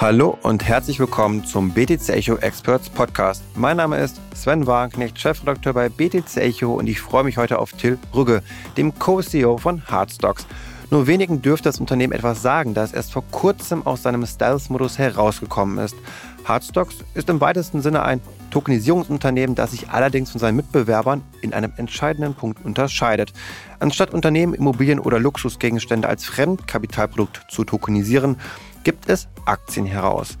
Hallo und herzlich willkommen zum BTC Echo Experts Podcast. Mein Name ist Sven Wagenknecht, Chefredakteur bei BTC Echo und ich freue mich heute auf Till Rügge, dem Co-CEO von Hardstocks. Nur wenigen dürfte das Unternehmen etwas sagen, da es erst vor kurzem aus seinem Stealth-Modus herausgekommen ist. Hardstocks ist im weitesten Sinne ein Tokenisierungsunternehmen, das sich allerdings von seinen Mitbewerbern in einem entscheidenden Punkt unterscheidet. Anstatt Unternehmen, Immobilien oder Luxusgegenstände als Fremdkapitalprodukt zu tokenisieren, gibt es Aktien heraus.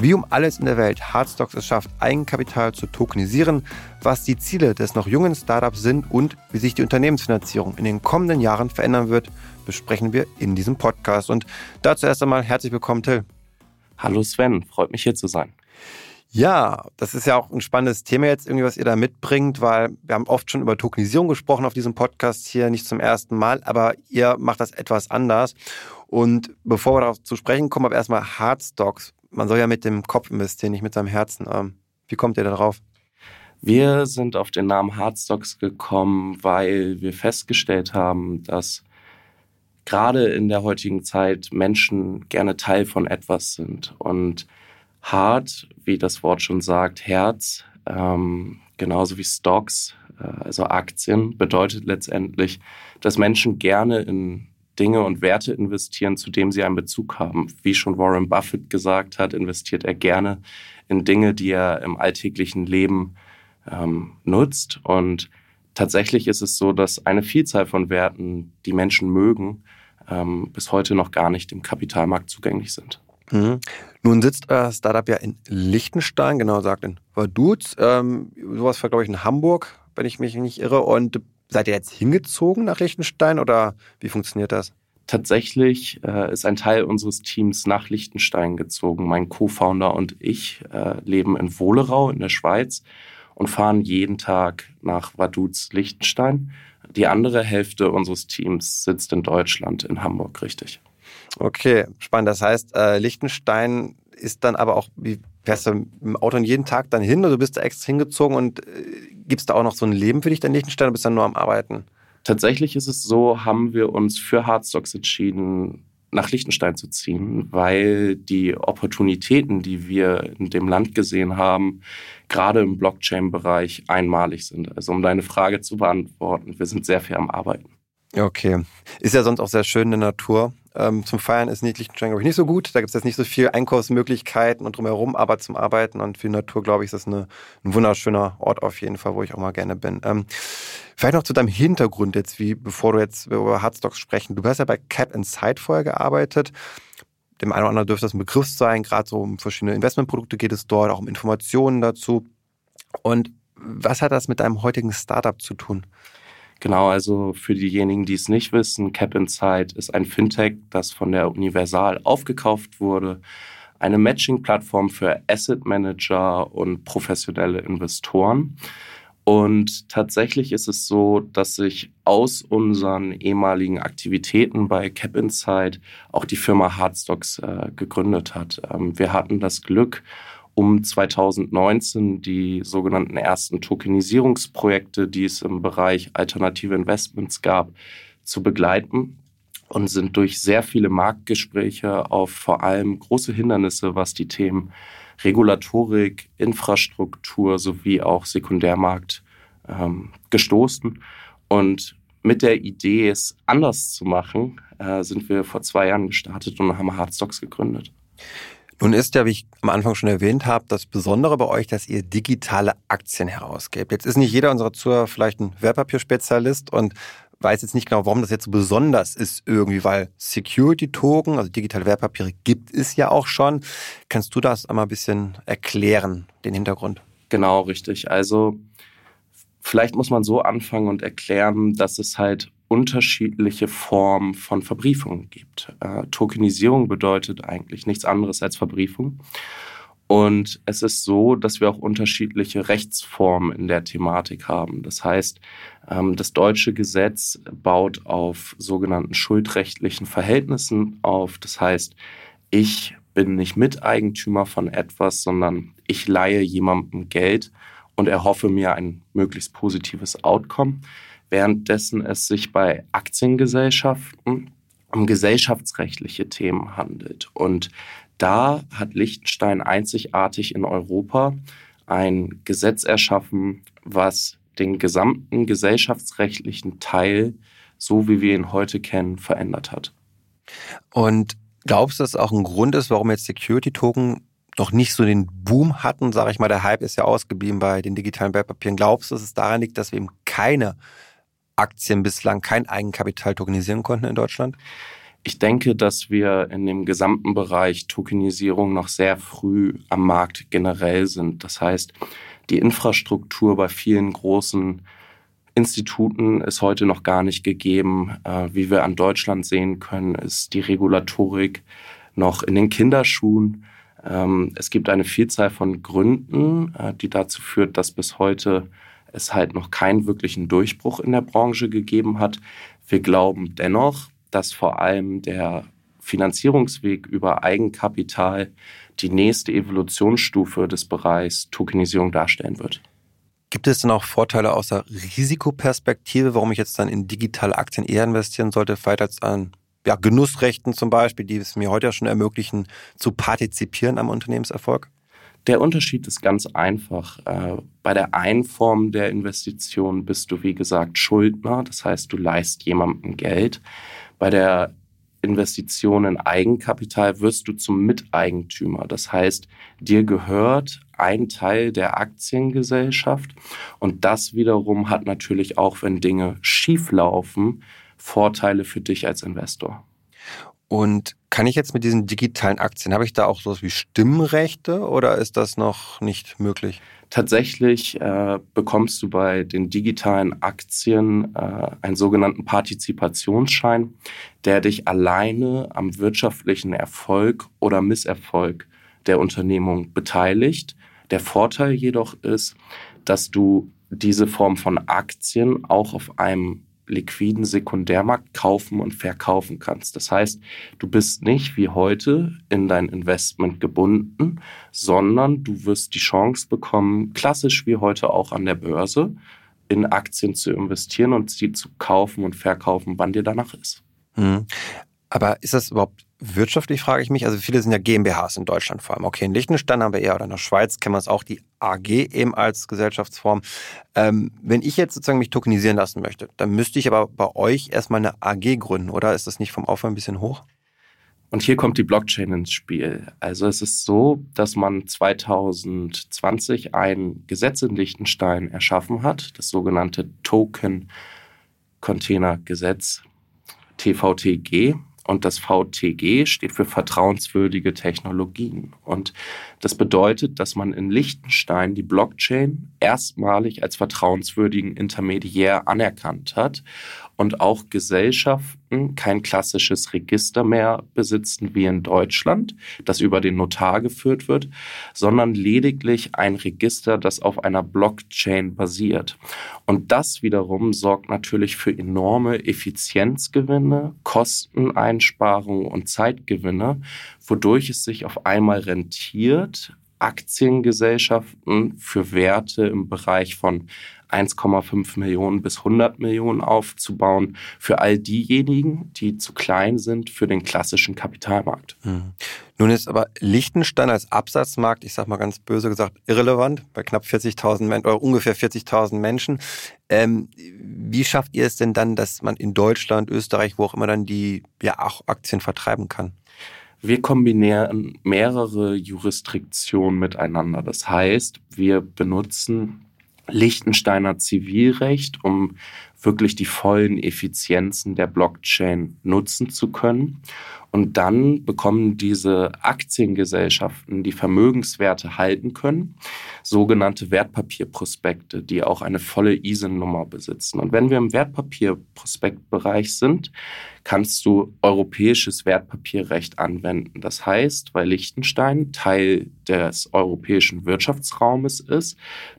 Wie um alles in der Welt Hardstocks es schafft, Eigenkapital zu tokenisieren, was die Ziele des noch jungen Startups sind und wie sich die Unternehmensfinanzierung in den kommenden Jahren verändern wird, besprechen wir in diesem Podcast. Und dazu erst einmal herzlich willkommen, Till. Hallo Sven, freut mich hier zu sein. Ja, das ist ja auch ein spannendes Thema jetzt irgendwie, was ihr da mitbringt, weil wir haben oft schon über Tokenisierung gesprochen auf diesem Podcast hier, nicht zum ersten Mal, aber ihr macht das etwas anders. Und bevor wir darauf zu sprechen kommen, aber erstmal Hardstocks. Man soll ja mit dem Kopf investieren, nicht mit seinem Herzen. Ähm, wie kommt ihr da drauf? Wir sind auf den Namen Hardstocks gekommen, weil wir festgestellt haben, dass gerade in der heutigen Zeit Menschen gerne Teil von etwas sind. Und Hard, wie das Wort schon sagt, Herz, ähm, genauso wie Stocks, äh, also Aktien, bedeutet letztendlich, dass Menschen gerne in Dinge und Werte investieren, zu denen sie einen Bezug haben. Wie schon Warren Buffett gesagt hat, investiert er gerne in Dinge, die er im alltäglichen Leben ähm, nutzt. Und tatsächlich ist es so, dass eine Vielzahl von Werten, die Menschen mögen, ähm, bis heute noch gar nicht im Kapitalmarkt zugänglich sind. Mhm. Nun sitzt euer Startup ja in Liechtenstein, genau gesagt in Vaduz. Ähm, sowas war, glaube ich, in Hamburg, wenn ich mich nicht irre. Und Seid ihr jetzt hingezogen nach Liechtenstein oder wie funktioniert das? Tatsächlich äh, ist ein Teil unseres Teams nach Liechtenstein gezogen. Mein Co-Founder und ich äh, leben in Wohlerau in der Schweiz und fahren jeden Tag nach Vaduz Liechtenstein. Die andere Hälfte unseres Teams sitzt in Deutschland, in Hamburg, richtig. Okay, spannend. Das heißt, äh, Liechtenstein ist dann aber auch, wie fährst du mit dem Auto jeden Tag dann hin oder du bist da extra hingezogen und äh, gibst da auch noch so ein Leben für dich dann Liechtenstein oder bist du dann nur am Arbeiten? Tatsächlich ist es so, haben wir uns für Hardstocks entschieden, nach Liechtenstein zu ziehen, weil die Opportunitäten, die wir in dem Land gesehen haben, gerade im Blockchain-Bereich einmalig sind. Also um deine Frage zu beantworten, wir sind sehr viel am Arbeiten. Okay. Ist ja sonst auch sehr schön in der Natur. Ähm, zum Feiern ist Liechtenstein, glaube ich, nicht so gut. Da gibt es jetzt nicht so viele Einkaufsmöglichkeiten und drumherum, aber zum Arbeiten und für die Natur, glaube ich, ist das eine, ein wunderschöner Ort auf jeden Fall, wo ich auch mal gerne bin. Ähm, vielleicht noch zu deinem Hintergrund jetzt, wie bevor du jetzt über Hardstocks sprechen. Du hast ja bei Cap Inside vorher gearbeitet. Dem einen oder anderen dürfte das ein Begriff sein. Gerade so um verschiedene Investmentprodukte geht es dort, auch um Informationen dazu. Und was hat das mit deinem heutigen Startup zu tun? Genau, also für diejenigen, die es nicht wissen, Cap Insight ist ein Fintech, das von der Universal aufgekauft wurde. Eine Matching-Plattform für Asset Manager und professionelle Investoren. Und tatsächlich ist es so, dass sich aus unseren ehemaligen Aktivitäten bei Cap Insight auch die Firma Hardstocks äh, gegründet hat. Ähm, wir hatten das Glück, um 2019 die sogenannten ersten Tokenisierungsprojekte, die es im Bereich alternative Investments gab, zu begleiten und sind durch sehr viele Marktgespräche auf vor allem große Hindernisse, was die Themen Regulatorik, Infrastruktur sowie auch Sekundärmarkt ähm, gestoßen. Und mit der Idee, es anders zu machen, äh, sind wir vor zwei Jahren gestartet und haben Hardstocks gegründet. Nun ist ja, wie ich am Anfang schon erwähnt habe, das Besondere bei euch, dass ihr digitale Aktien herausgebt. Jetzt ist nicht jeder unserer Zuhörer vielleicht ein Wertpapierspezialist und weiß jetzt nicht genau, warum das jetzt so besonders ist irgendwie, weil Security-Token, also digitale Wertpapiere, gibt es ja auch schon. Kannst du das einmal ein bisschen erklären, den Hintergrund? Genau, richtig. Also vielleicht muss man so anfangen und erklären, dass es halt unterschiedliche Formen von Verbriefungen gibt. Äh, Tokenisierung bedeutet eigentlich nichts anderes als Verbriefung. Und es ist so, dass wir auch unterschiedliche Rechtsformen in der Thematik haben. Das heißt, ähm, das deutsche Gesetz baut auf sogenannten schuldrechtlichen Verhältnissen auf. Das heißt, ich bin nicht Miteigentümer von etwas, sondern ich leihe jemandem Geld und erhoffe mir ein möglichst positives Outcome währenddessen es sich bei Aktiengesellschaften um gesellschaftsrechtliche Themen handelt. Und da hat Liechtenstein einzigartig in Europa ein Gesetz erschaffen, was den gesamten gesellschaftsrechtlichen Teil, so wie wir ihn heute kennen, verändert hat. Und glaubst du, dass auch ein Grund ist, warum jetzt Security-Token noch nicht so den Boom hatten, sage ich mal, der Hype ist ja ausgeblieben bei den digitalen Wertpapieren. Glaubst du, dass es daran liegt, dass wir eben keine Aktien bislang, kein Eigenkapital tokenisieren konnten in Deutschland? Ich denke, dass wir in dem gesamten Bereich Tokenisierung noch sehr früh am Markt generell sind. Das heißt, die Infrastruktur bei vielen großen Instituten ist heute noch gar nicht gegeben. Äh, wie wir an Deutschland sehen können, ist die Regulatorik noch in den Kinderschuhen. Ähm, es gibt eine Vielzahl von Gründen, äh, die dazu führt, dass bis heute es halt noch keinen wirklichen Durchbruch in der Branche gegeben hat. Wir glauben dennoch, dass vor allem der Finanzierungsweg über Eigenkapital die nächste Evolutionsstufe des Bereichs Tokenisierung darstellen wird. Gibt es denn auch Vorteile aus der Risikoperspektive, warum ich jetzt dann in digitale Aktien eher investieren sollte, vielleicht als an ja, Genussrechten zum Beispiel, die es mir heute ja schon ermöglichen, zu partizipieren am Unternehmenserfolg? Der Unterschied ist ganz einfach. Äh, bei der einen Form der Investition bist du, wie gesagt, Schuldner. Das heißt, du leist jemandem Geld. Bei der Investition in Eigenkapital wirst du zum Miteigentümer. Das heißt, dir gehört ein Teil der Aktiengesellschaft und das wiederum hat natürlich auch, wenn Dinge schief laufen, Vorteile für dich als Investor. Und kann ich jetzt mit diesen digitalen Aktien, habe ich da auch sowas wie Stimmrechte oder ist das noch nicht möglich? Tatsächlich äh, bekommst du bei den digitalen Aktien äh, einen sogenannten Partizipationsschein, der dich alleine am wirtschaftlichen Erfolg oder Misserfolg der Unternehmung beteiligt. Der Vorteil jedoch ist, dass du diese Form von Aktien auch auf einem liquiden Sekundärmarkt kaufen und verkaufen kannst. Das heißt, du bist nicht wie heute in dein Investment gebunden, sondern du wirst die Chance bekommen, klassisch wie heute auch an der Börse, in Aktien zu investieren und sie zu kaufen und verkaufen, wann dir danach ist. Mhm. Aber ist das überhaupt wirtschaftlich, frage ich mich? Also viele sind ja GmbHs in Deutschland vor allem. Okay, in Liechtenstein haben wir eher, oder in der Schweiz kennen wir es auch, die AG eben als Gesellschaftsform. Ähm, wenn ich jetzt sozusagen mich tokenisieren lassen möchte, dann müsste ich aber bei euch erstmal eine AG gründen, oder? Ist das nicht vom Aufwand ein bisschen hoch? Und hier kommt die Blockchain ins Spiel. Also es ist so, dass man 2020 ein Gesetz in Liechtenstein erschaffen hat, das sogenannte Token Container Gesetz, TVTG. Und das VTG steht für vertrauenswürdige Technologien. Und das bedeutet, dass man in Liechtenstein die Blockchain erstmalig als vertrauenswürdigen Intermediär anerkannt hat und auch Gesellschaften kein klassisches Register mehr besitzen wie in Deutschland, das über den Notar geführt wird, sondern lediglich ein Register, das auf einer Blockchain basiert. Und das wiederum sorgt natürlich für enorme Effizienzgewinne, Kosteneinsparungen und Zeitgewinne, wodurch es sich auf einmal rentiert, Aktiengesellschaften für Werte im Bereich von 1,5 Millionen bis 100 Millionen aufzubauen für all diejenigen, die zu klein sind für den klassischen Kapitalmarkt. Mhm. Nun ist aber Liechtenstein als Absatzmarkt, ich sage mal ganz böse gesagt, irrelevant bei knapp 40.000 Menschen oder ungefähr 40.000 Menschen. Ähm, wie schafft ihr es denn dann, dass man in Deutschland, Österreich, wo auch immer dann die ja auch Aktien vertreiben kann? Wir kombinieren mehrere Jurisdiktionen miteinander. Das heißt, wir benutzen Liechtensteiner Zivilrecht, um wirklich die vollen Effizienzen der Blockchain nutzen zu können. Und dann bekommen diese Aktiengesellschaften, die Vermögenswerte halten können, sogenannte Wertpapierprospekte, die auch eine volle ISIN-Nummer besitzen. Und wenn wir im Wertpapierprospektbereich sind, kannst du europäisches Wertpapierrecht anwenden. Das heißt, weil Liechtenstein Teil des europäischen Wirtschaftsraumes ist,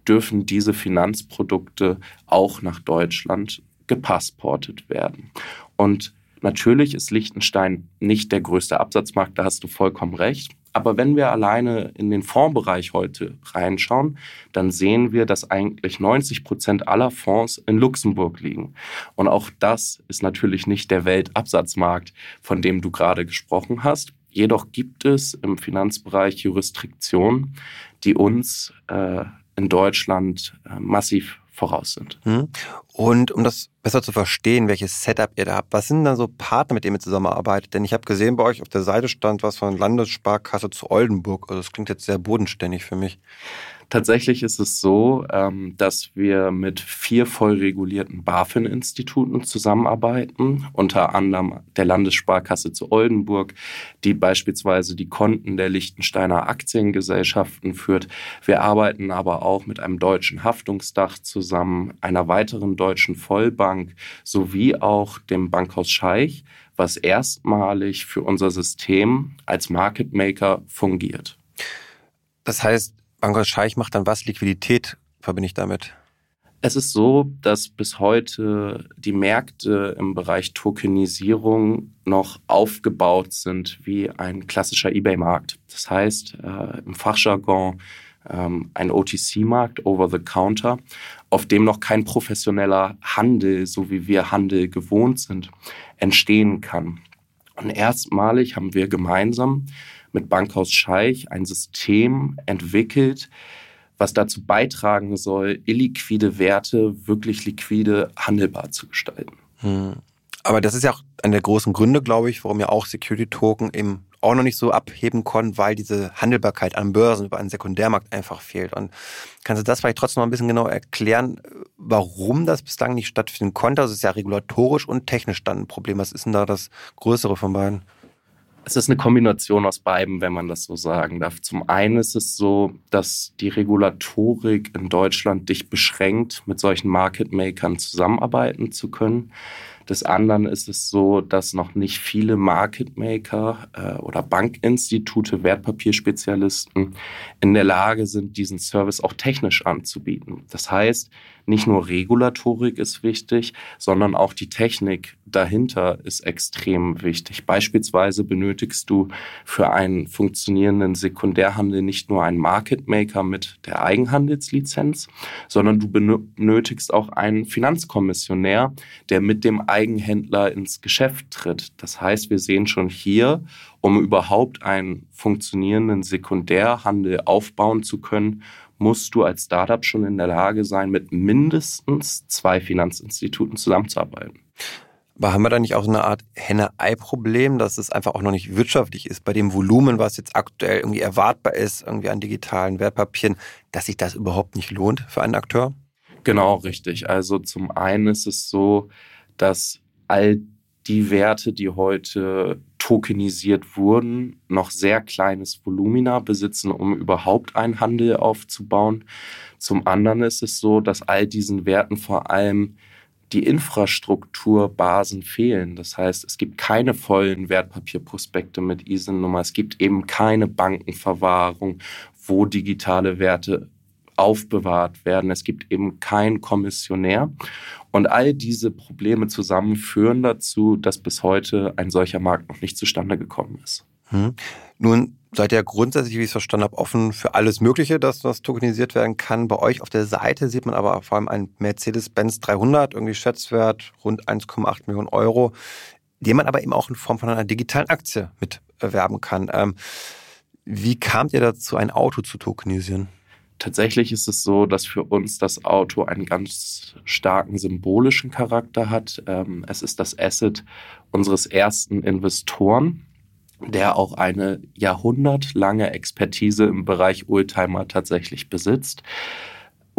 dürfen diese Finanzprodukte auch nach Deutschland gepassportet werden. Und Natürlich ist Liechtenstein nicht der größte Absatzmarkt, da hast du vollkommen recht. Aber wenn wir alleine in den Fondsbereich heute reinschauen, dann sehen wir, dass eigentlich 90 Prozent aller Fonds in Luxemburg liegen. Und auch das ist natürlich nicht der Weltabsatzmarkt, von dem du gerade gesprochen hast. Jedoch gibt es im Finanzbereich Jurisdiktionen, die uns äh, in Deutschland äh, massiv voraus sind. Hm. Und um das besser zu verstehen, welches Setup ihr da habt, was sind dann so Partner, mit denen ihr zusammenarbeitet? Denn ich habe gesehen, bei euch auf der Seite stand was von Landessparkasse zu Oldenburg. Also das klingt jetzt sehr bodenständig für mich. Tatsächlich ist es so, ähm, dass wir mit vier voll regulierten BaFin-Instituten zusammenarbeiten, unter anderem der Landessparkasse zu Oldenburg, die beispielsweise die Konten der Liechtensteiner Aktiengesellschaften führt. Wir arbeiten aber auch mit einem deutschen Haftungsdach zusammen, einer weiteren deutschen Vollbank sowie auch dem Bankhaus Scheich, was erstmalig für unser System als Market Maker fungiert. Das heißt, Bankhaus Scheich macht dann was? Liquidität verbinde ich damit. Es ist so, dass bis heute die Märkte im Bereich Tokenisierung noch aufgebaut sind wie ein klassischer eBay-Markt. Das heißt, äh, im Fachjargon ähm, ein OTC-Markt, Over-the-Counter, auf dem noch kein professioneller Handel, so wie wir Handel gewohnt sind, entstehen kann. Und erstmalig haben wir gemeinsam mit Bankhaus Scheich ein System entwickelt, was dazu beitragen soll, illiquide Werte wirklich liquide handelbar zu gestalten. Hm. Aber das ist ja auch einer der großen Gründe, glaube ich, warum ja auch Security Token eben auch noch nicht so abheben konnten, weil diese Handelbarkeit an Börsen über einen Sekundärmarkt einfach fehlt. Und kannst du das vielleicht trotzdem noch ein bisschen genau erklären, warum das bislang nicht stattfinden konnte? Also es ist ja regulatorisch und technisch dann ein Problem. Was ist denn da das Größere von beiden? Es ist eine Kombination aus beiden, wenn man das so sagen darf. Zum einen ist es so, dass die Regulatorik in Deutschland dich beschränkt, mit solchen Market Makern zusammenarbeiten zu können. Des anderen ist es so, dass noch nicht viele Market Maker äh, oder Bankinstitute, Wertpapierspezialisten in der Lage sind, diesen Service auch technisch anzubieten. Das heißt, nicht nur Regulatorik ist wichtig, sondern auch die Technik dahinter ist extrem wichtig. Beispielsweise benötigst du für einen funktionierenden Sekundärhandel nicht nur einen Market Maker mit der Eigenhandelslizenz, sondern du benötigst auch einen Finanzkommissionär, der mit dem Eigenhändler ins Geschäft tritt. Das heißt, wir sehen schon hier, um überhaupt einen funktionierenden Sekundärhandel aufbauen zu können, musst du als Startup schon in der Lage sein, mit mindestens zwei Finanzinstituten zusammenzuarbeiten. Aber haben wir da nicht auch so eine Art Henne-Ei-Problem, dass es einfach auch noch nicht wirtschaftlich ist, bei dem Volumen, was jetzt aktuell irgendwie erwartbar ist, irgendwie an digitalen Wertpapieren, dass sich das überhaupt nicht lohnt für einen Akteur? Genau, richtig. Also zum einen ist es so, dass all die Werte, die heute tokenisiert wurden, noch sehr kleines Volumina besitzen, um überhaupt einen Handel aufzubauen. Zum anderen ist es so, dass all diesen Werten vor allem die Infrastrukturbasen fehlen. Das heißt, es gibt keine vollen Wertpapierprospekte mit ISIN-Nummer. Es gibt eben keine Bankenverwahrung, wo digitale Werte aufbewahrt werden. Es gibt eben keinen Kommissionär. Und all diese Probleme zusammen führen dazu, dass bis heute ein solcher Markt noch nicht zustande gekommen ist. Hm. Nun seid ihr grundsätzlich, wie ich es verstanden habe, offen für alles Mögliche, dass das tokenisiert werden kann. Bei euch auf der Seite sieht man aber vor allem einen Mercedes-Benz 300, irgendwie Schätzwert rund 1,8 Millionen Euro, den man aber eben auch in Form von einer digitalen Aktie mit erwerben kann. Ähm, wie kamt ihr dazu, ein Auto zu tokenisieren? Tatsächlich ist es so, dass für uns das Auto einen ganz starken symbolischen Charakter hat. Ähm, es ist das Asset unseres ersten Investoren, der auch eine jahrhundertlange Expertise im Bereich Oldtimer tatsächlich besitzt.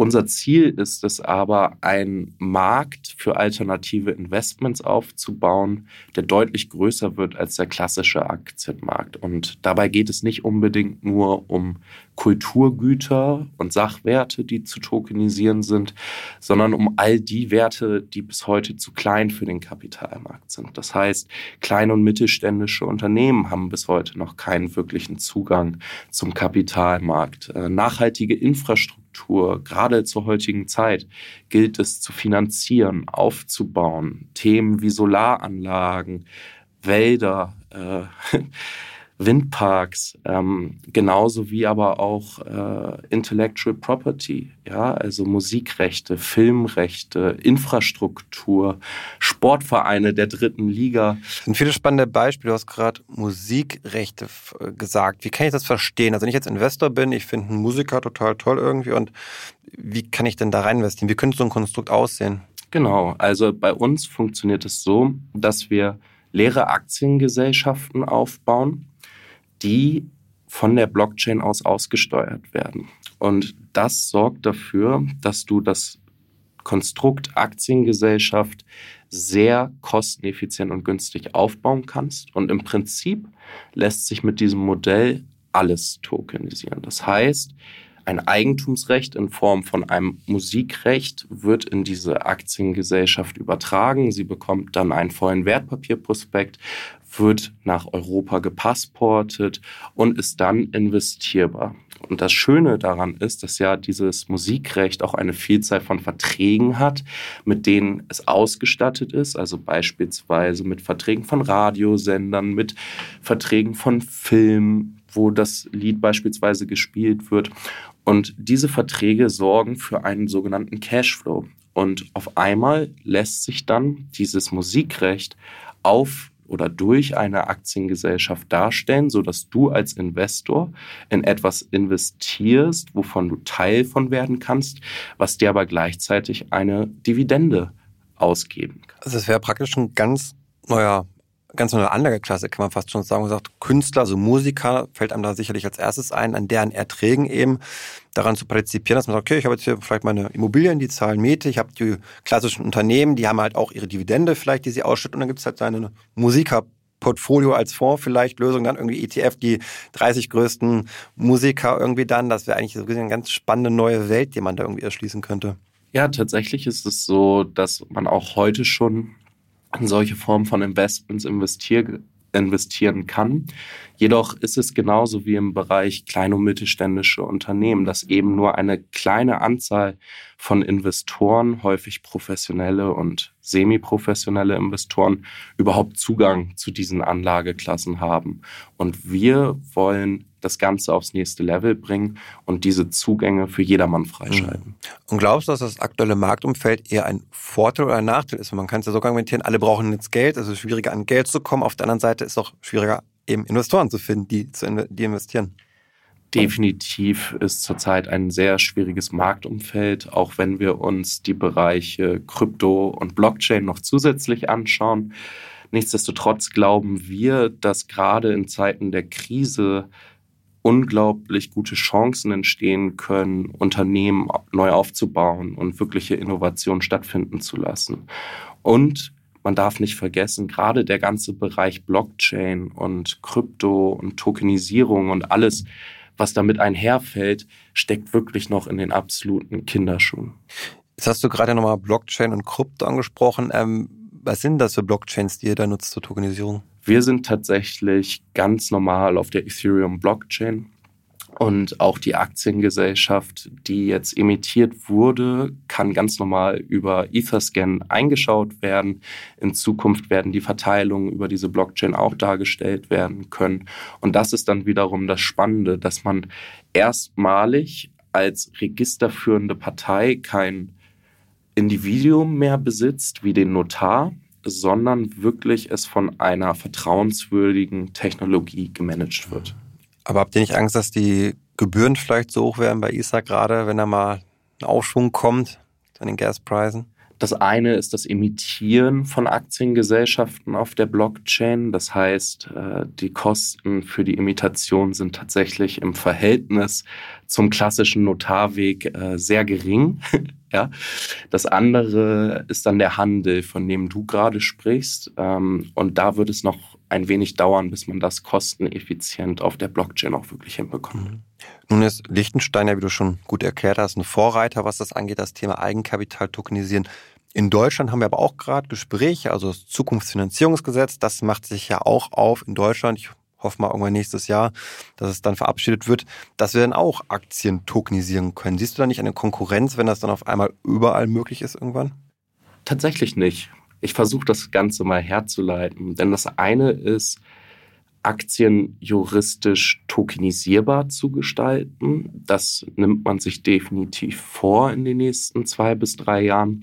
Unser Ziel ist es aber, einen Markt für alternative Investments aufzubauen, der deutlich größer wird als der klassische Aktienmarkt. Und dabei geht es nicht unbedingt nur um Kulturgüter und Sachwerte, die zu tokenisieren sind, sondern um all die Werte, die bis heute zu klein für den Kapitalmarkt sind. Das heißt, kleine und mittelständische Unternehmen haben bis heute noch keinen wirklichen Zugang zum Kapitalmarkt. Äh, nachhaltige Infrastruktur Infrastruktur, gerade zur heutigen Zeit, gilt es zu finanzieren, aufzubauen. Themen wie Solaranlagen, Wälder, äh, Windparks, ähm, genauso wie aber auch äh, Intellectual Property, ja, also Musikrechte, Filmrechte, Infrastruktur, Sportvereine der dritten Liga. Das sind viele spannende Beispiele. Du hast gerade Musikrechte äh, gesagt. Wie kann ich das verstehen? Also wenn ich jetzt Investor bin, ich finde einen Musiker total toll irgendwie und wie kann ich denn da rein investieren? Wie könnte so ein Konstrukt aussehen? Genau, also bei uns funktioniert es so, dass wir leere Aktiengesellschaften aufbauen die von der Blockchain aus ausgesteuert werden. Und das sorgt dafür, dass du das Konstrukt Aktiengesellschaft sehr kosteneffizient und günstig aufbauen kannst. Und im Prinzip lässt sich mit diesem Modell alles tokenisieren. Das heißt, ein Eigentumsrecht in Form von einem Musikrecht wird in diese Aktiengesellschaft übertragen. Sie bekommt dann einen vollen Wertpapierprospekt, wird nach Europa gepassportet und ist dann investierbar. Und das Schöne daran ist, dass ja dieses Musikrecht auch eine Vielzahl von Verträgen hat, mit denen es ausgestattet ist, also beispielsweise mit Verträgen von Radiosendern, mit Verträgen von Filmen, wo das Lied beispielsweise gespielt wird. Und diese Verträge sorgen für einen sogenannten Cashflow. Und auf einmal lässt sich dann dieses Musikrecht auf oder durch eine Aktiengesellschaft darstellen, sodass du als Investor in etwas investierst, wovon du Teil von werden kannst, was dir aber gleichzeitig eine Dividende ausgeben kann. Also es wäre praktisch ein ganz neuer ganz neue Anlageklasse, kann man fast schon sagen. Man sagt, Künstler, so Musiker, fällt einem da sicherlich als erstes ein, an deren Erträgen eben daran zu partizipieren, dass man sagt, okay, ich habe jetzt hier vielleicht meine Immobilien, die zahlen Miete, ich habe die klassischen Unternehmen, die haben halt auch ihre Dividende vielleicht, die sie ausschütten und dann gibt es halt seine Musiker. Portfolio als Fonds vielleicht, Lösung dann irgendwie ETF, die 30 größten Musiker irgendwie dann. Das wäre eigentlich so eine ganz spannende neue Welt, die man da irgendwie erschließen könnte. Ja, tatsächlich ist es so, dass man auch heute schon in solche Formen von Investments investier investieren kann. Jedoch ist es genauso wie im Bereich kleine und mittelständische Unternehmen, dass eben nur eine kleine Anzahl von Investoren, häufig professionelle und semi-professionelle Investoren, überhaupt Zugang zu diesen Anlageklassen haben. Und wir wollen das Ganze aufs nächste Level bringen und diese Zugänge für jedermann freischalten. Mhm. Und glaubst du, dass das aktuelle Marktumfeld eher ein Vorteil oder ein Nachteil ist? Man kann es ja so argumentieren, alle brauchen jetzt Geld, es ist schwieriger an Geld zu kommen. Auf der anderen Seite ist es auch schwieriger, eben Investoren zu finden, die, zu, die investieren. Definitiv ist zurzeit ein sehr schwieriges Marktumfeld, auch wenn wir uns die Bereiche Krypto und Blockchain noch zusätzlich anschauen. Nichtsdestotrotz glauben wir, dass gerade in Zeiten der Krise unglaublich gute Chancen entstehen können, Unternehmen neu aufzubauen und wirkliche Innovationen stattfinden zu lassen. Und man darf nicht vergessen, gerade der ganze Bereich Blockchain und Krypto und Tokenisierung und alles, was damit einherfällt, steckt wirklich noch in den absoluten Kinderschuhen. Jetzt hast du gerade nochmal Blockchain und Krypto angesprochen. Ähm, was sind das für Blockchains, die ihr da nutzt zur Tokenisierung? Wir sind tatsächlich ganz normal auf der Ethereum Blockchain. Und auch die Aktiengesellschaft, die jetzt emittiert wurde, kann ganz normal über Etherscan eingeschaut werden. In Zukunft werden die Verteilungen über diese Blockchain auch dargestellt werden können. Und das ist dann wiederum das Spannende, dass man erstmalig als registerführende Partei kein Individuum mehr besitzt wie den Notar, sondern wirklich es von einer vertrauenswürdigen Technologie gemanagt wird. Aber habt ihr nicht Angst, dass die Gebühren vielleicht so hoch werden bei ISA gerade, wenn da mal ein Aufschwung kommt an den Gaspreisen? Das eine ist das Emittieren von Aktiengesellschaften auf der Blockchain. Das heißt, äh, die Kosten für die Imitation sind tatsächlich im Verhältnis zum klassischen Notarweg äh, sehr gering. Das andere ist dann der Handel, von dem du gerade sprichst. Ähm, und da wird es noch ein wenig dauern, bis man das kosteneffizient auf der Blockchain auch wirklich hinbekommt. Mhm. Nun ist Liechtenstein ja, wie du schon gut erklärt hast, ein Vorreiter, was das angeht, das Thema Eigenkapital tokenisieren. In Deutschland haben wir aber auch gerade Gespräche, also das Zukunftsfinanzierungsgesetz, das macht sich ja auch auf in Deutschland. Ich hoffe mal irgendwann nächstes Jahr, dass es dann verabschiedet wird, dass wir dann auch Aktien tokenisieren können. Siehst du da nicht eine Konkurrenz, wenn das dann auf einmal überall möglich ist irgendwann? Tatsächlich nicht. Ich versuche das Ganze mal herzuleiten, denn das eine ist Aktien juristisch tokenisierbar zu gestalten. Das nimmt man sich definitiv vor in den nächsten zwei bis drei Jahren.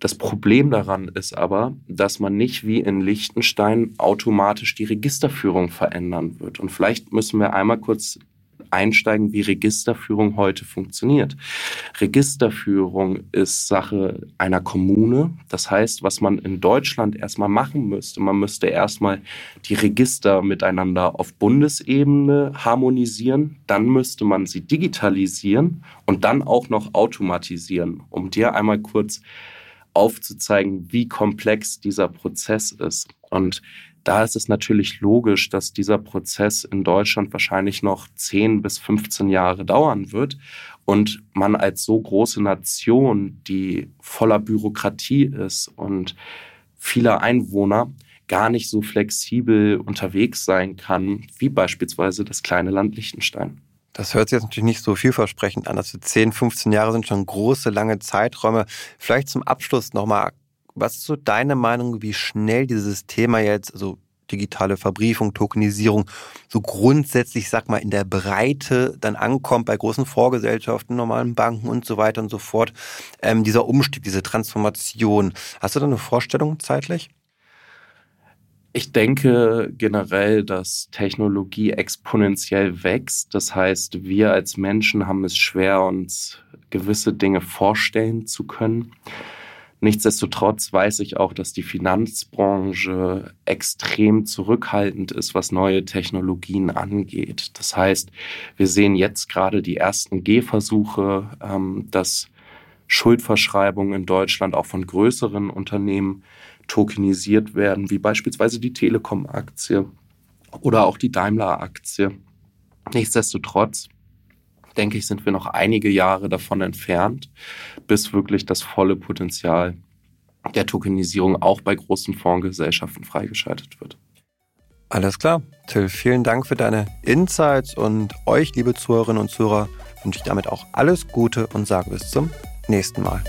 Das Problem daran ist aber, dass man nicht wie in Liechtenstein automatisch die Registerführung verändern wird. Und vielleicht müssen wir einmal kurz einsteigen, wie Registerführung heute funktioniert. Registerführung ist Sache einer Kommune. Das heißt, was man in Deutschland erstmal machen müsste, man müsste erstmal die Register miteinander auf Bundesebene harmonisieren, dann müsste man sie digitalisieren und dann auch noch automatisieren. Um dir einmal kurz aufzuzeigen, wie komplex dieser Prozess ist. Und da ist es natürlich logisch, dass dieser Prozess in Deutschland wahrscheinlich noch 10 bis 15 Jahre dauern wird und man als so große Nation, die voller Bürokratie ist und vieler Einwohner, gar nicht so flexibel unterwegs sein kann, wie beispielsweise das kleine Land Liechtenstein. Das hört sich jetzt natürlich nicht so vielversprechend an. Also 10, 15 Jahre sind schon große, lange Zeiträume. Vielleicht zum Abschluss nochmal was ist so deine Meinung, wie schnell dieses Thema jetzt, also digitale Verbriefung, Tokenisierung, so grundsätzlich, sag mal, in der Breite dann ankommt bei großen Vorgesellschaften, normalen Banken und so weiter und so fort. Ähm, dieser Umstieg, diese Transformation. Hast du da eine Vorstellung zeitlich? Ich denke generell, dass Technologie exponentiell wächst. Das heißt, wir als Menschen haben es schwer, uns gewisse Dinge vorstellen zu können. Nichtsdestotrotz weiß ich auch, dass die Finanzbranche extrem zurückhaltend ist, was neue Technologien angeht. Das heißt, wir sehen jetzt gerade die ersten Gehversuche, ähm, dass Schuldverschreibungen in Deutschland auch von größeren Unternehmen tokenisiert werden, wie beispielsweise die Telekom-Aktie oder auch die Daimler-Aktie. Nichtsdestotrotz denke ich, sind wir noch einige Jahre davon entfernt, bis wirklich das volle Potenzial der Tokenisierung auch bei großen Fondsgesellschaften freigeschaltet wird. Alles klar. Till, vielen Dank für deine Insights und euch, liebe Zuhörerinnen und Zuhörer, wünsche ich damit auch alles Gute und sage bis zum nächsten Mal.